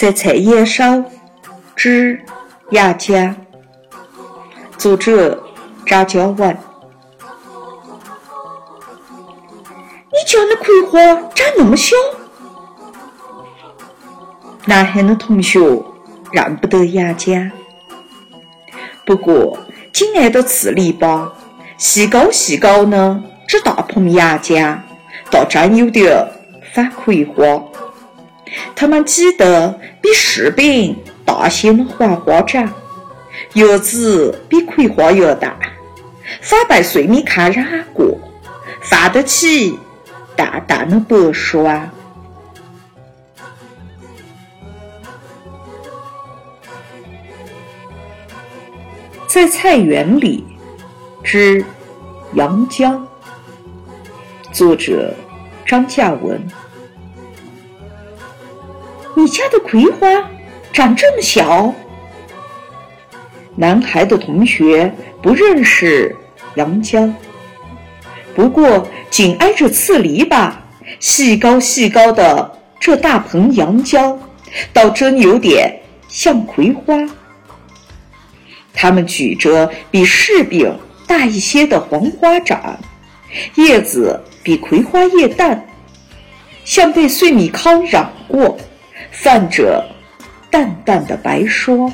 在菜叶上之雅家，作者扎娇丸。你家的葵花长那么小？男孩的同学认不得雅家，不过紧挨着刺篱笆，细高细高的这大棚雅家，倒真有点儿反葵花。他们挤得比柿饼大些的黄花掌，叶子比葵花要大，反被碎米糠染过，泛得起淡淡的白霜。在菜园里，之杨娇。作者张嘉文。你家的葵花长这么小？男孩的同学不认识杨娇，不过紧挨着刺篱笆，细高细高的这大棚杨椒，倒真有点像葵花。他们举着比柿饼大一些的黄花掌，叶子比葵花叶淡，像被碎米糠染过。泛着淡淡的白霜。